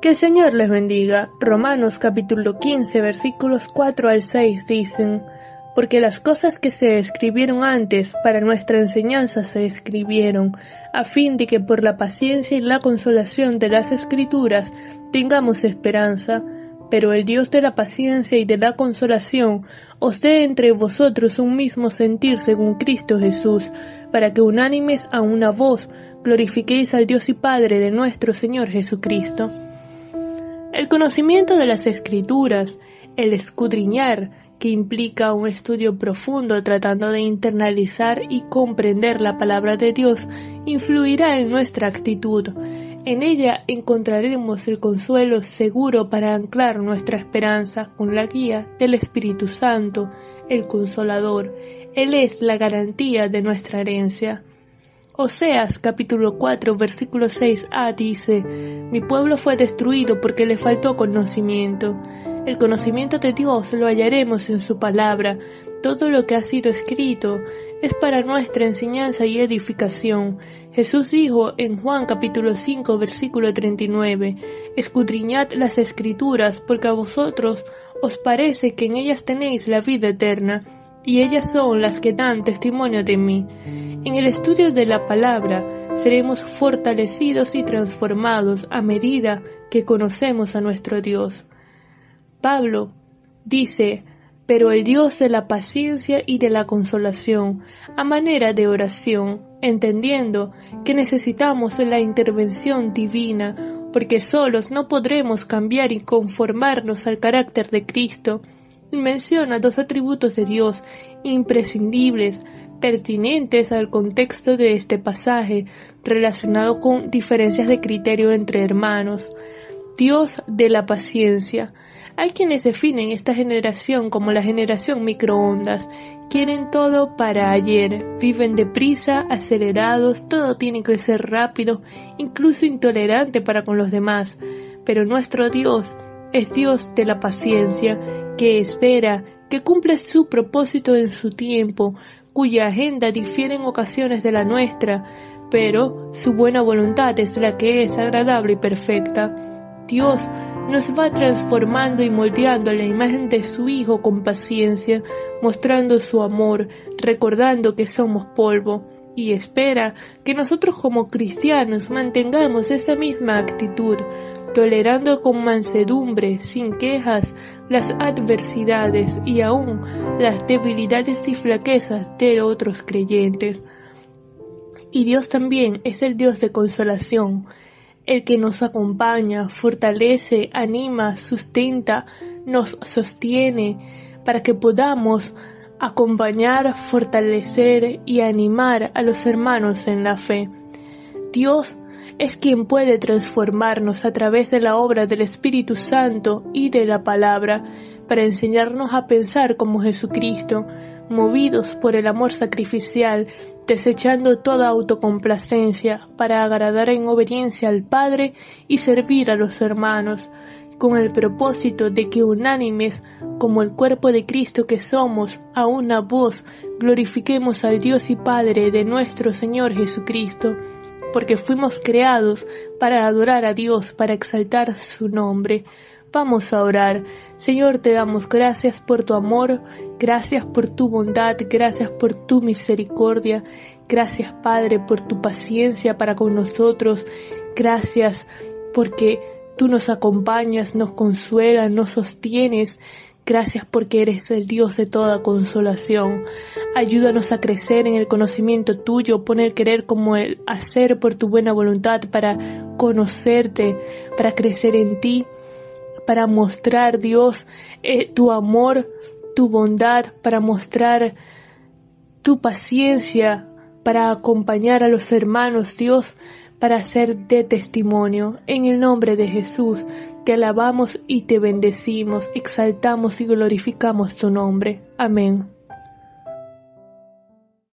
Que el Señor les bendiga. Romanos capítulo 15 versículos 4 al 6 dicen, porque las cosas que se escribieron antes para nuestra enseñanza se escribieron, a fin de que por la paciencia y la consolación de las escrituras tengamos esperanza. Pero el Dios de la paciencia y de la consolación os dé entre vosotros un mismo sentir según Cristo Jesús, para que unánimes a una voz glorifiquéis al Dios y Padre de nuestro Señor Jesucristo. El conocimiento de las Escrituras, el escudriñar, que implica un estudio profundo tratando de internalizar y comprender la palabra de Dios, influirá en nuestra actitud. En ella encontraremos el consuelo seguro para anclar nuestra esperanza con la guía del Espíritu Santo, el Consolador. Él es la garantía de nuestra herencia. Oseas capítulo 4 versículo 6a dice, Mi pueblo fue destruido porque le faltó conocimiento. El conocimiento de Dios lo hallaremos en su palabra. Todo lo que ha sido escrito es para nuestra enseñanza y edificación. Jesús dijo en Juan capítulo 5 versículo 39, Escudriñad las escrituras porque a vosotros os parece que en ellas tenéis la vida eterna, y ellas son las que dan testimonio de mí. En el estudio de la palabra seremos fortalecidos y transformados a medida que conocemos a nuestro Dios. Pablo dice, pero el Dios de la paciencia y de la consolación, a manera de oración, entendiendo que necesitamos la intervención divina, porque solos no podremos cambiar y conformarnos al carácter de Cristo, menciona dos atributos de Dios imprescindibles, pertinentes al contexto de este pasaje, relacionado con diferencias de criterio entre hermanos. Dios de la paciencia, hay quienes definen esta generación como la generación microondas. Quieren todo para ayer, viven deprisa, acelerados, todo tiene que ser rápido, incluso intolerante para con los demás. Pero nuestro Dios es Dios de la paciencia, que espera, que cumple su propósito en su tiempo, cuya agenda difiere en ocasiones de la nuestra, pero su buena voluntad es la que es agradable y perfecta. Dios nos va transformando y moldeando la imagen de su Hijo con paciencia, mostrando su amor, recordando que somos polvo, y espera que nosotros como cristianos mantengamos esa misma actitud, tolerando con mansedumbre, sin quejas, las adversidades y aún las debilidades y flaquezas de otros creyentes. Y Dios también es el Dios de consolación, el que nos acompaña, fortalece, anima, sustenta, nos sostiene, para que podamos acompañar, fortalecer y animar a los hermanos en la fe. Dios es quien puede transformarnos a través de la obra del Espíritu Santo y de la palabra para enseñarnos a pensar como Jesucristo, movidos por el amor sacrificial, desechando toda autocomplacencia para agradar en obediencia al Padre y servir a los hermanos, con el propósito de que unánimes, como el cuerpo de Cristo que somos, a una voz, glorifiquemos al Dios y Padre de nuestro Señor Jesucristo, porque fuimos creados para adorar a Dios, para exaltar su nombre. Vamos a orar. Señor, te damos gracias por tu amor, gracias por tu bondad, gracias por tu misericordia, gracias Padre por tu paciencia para con nosotros, gracias porque tú nos acompañas, nos consuelas, nos sostienes, Gracias porque eres el Dios de toda consolación. Ayúdanos a crecer en el conocimiento tuyo, poner querer como el hacer por tu buena voluntad para conocerte, para crecer en ti para mostrar, Dios, eh, tu amor, tu bondad, para mostrar tu paciencia, para acompañar a los hermanos, Dios, para ser de testimonio. En el nombre de Jesús, te alabamos y te bendecimos, exaltamos y glorificamos tu nombre. Amén.